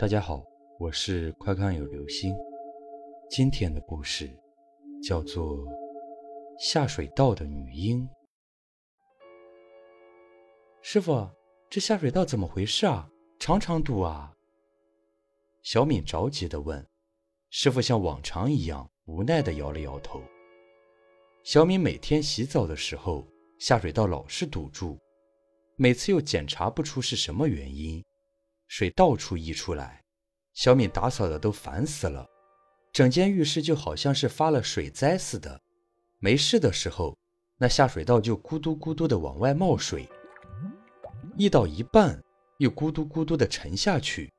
大家好，我是快看有流星。今天的故事叫做《下水道的女婴》。师傅，这下水道怎么回事啊？常常堵啊！小敏着急地问。师傅像往常一样无奈地摇了摇头。小敏每天洗澡的时候，下水道老是堵住，每次又检查不出是什么原因。水到处溢出来，小敏打扫的都烦死了，整间浴室就好像是发了水灾似的。没事的时候，那下水道就咕嘟咕嘟的往外冒水，溢到一半又咕嘟咕嘟的沉下去，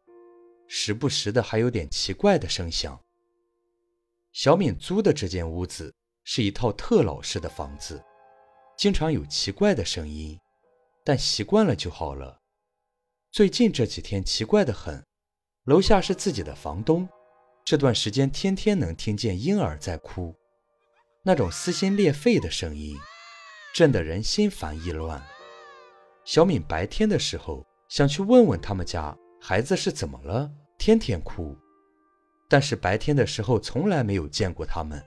时不时的还有点奇怪的声响。小敏租的这间屋子是一套特老式的房子，经常有奇怪的声音，但习惯了就好了。最近这几天奇怪的很，楼下是自己的房东，这段时间天天能听见婴儿在哭，那种撕心裂肺的声音，震得人心烦意乱。小敏白天的时候想去问问他们家孩子是怎么了，天天哭，但是白天的时候从来没有见过他们。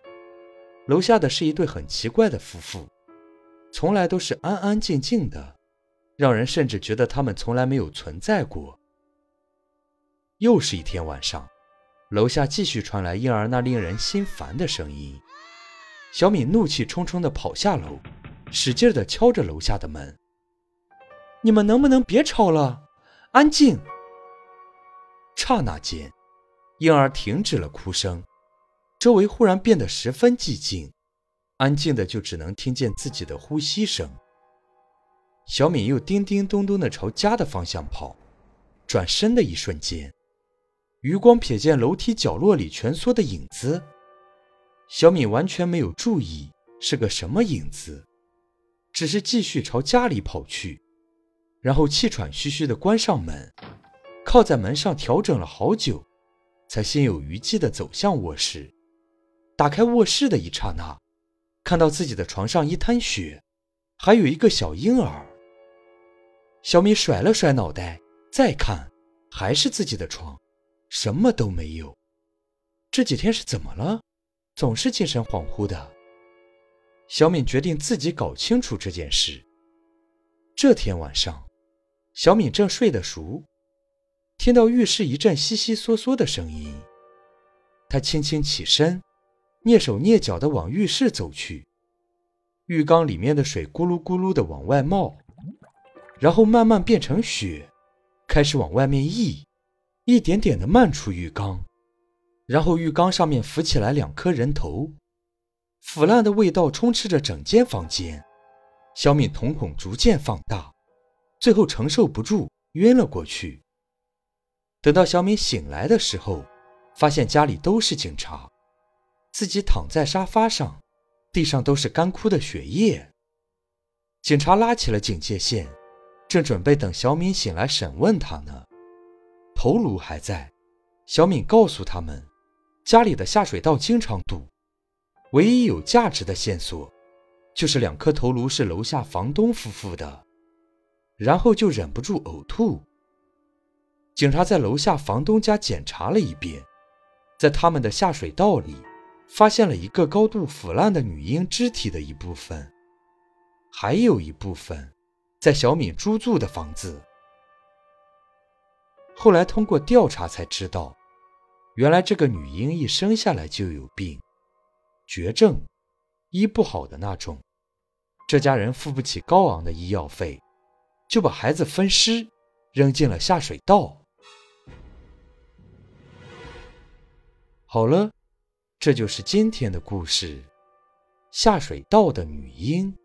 楼下的是一对很奇怪的夫妇，从来都是安安静静的。让人甚至觉得他们从来没有存在过。又是一天晚上，楼下继续传来婴儿那令人心烦的声音。小敏怒气冲冲地跑下楼，使劲地敲着楼下的门：“你们能不能别吵了？安静！”刹那间，婴儿停止了哭声，周围忽然变得十分寂静，安静的就只能听见自己的呼吸声。小敏又叮叮咚咚地朝家的方向跑，转身的一瞬间，余光瞥见楼梯角落里蜷缩的影子。小敏完全没有注意是个什么影子，只是继续朝家里跑去，然后气喘吁吁地关上门，靠在门上调整了好久，才心有余悸地走向卧室。打开卧室的一刹那，看到自己的床上一滩血，还有一个小婴儿。小米甩了甩脑袋，再看，还是自己的床，什么都没有。这几天是怎么了？总是精神恍惚的。小敏决定自己搞清楚这件事。这天晚上，小敏正睡得熟，听到浴室一阵悉悉嗦嗦的声音，她轻轻起身，蹑手蹑脚地往浴室走去。浴缸里面的水咕噜咕噜地往外冒。然后慢慢变成雪，开始往外面溢，一点点的漫出浴缸，然后浴缸上面浮起来两颗人头，腐烂的味道充斥着整间房间。小敏瞳孔逐渐放大，最后承受不住晕了过去。等到小敏醒来的时候，发现家里都是警察，自己躺在沙发上，地上都是干枯的血液。警察拉起了警戒线。正准备等小敏醒来审问他呢，头颅还在。小敏告诉他们，家里的下水道经常堵，唯一有价值的线索，就是两颗头颅是楼下房东夫妇的。然后就忍不住呕吐。警察在楼下房东家检查了一遍，在他们的下水道里，发现了一个高度腐烂的女婴肢体的一部分，还有一部分。在小敏租住的房子，后来通过调查才知道，原来这个女婴一生下来就有病，绝症，医不好的那种。这家人付不起高昂的医药费，就把孩子分尸，扔进了下水道。好了，这就是今天的故事——下水道的女婴。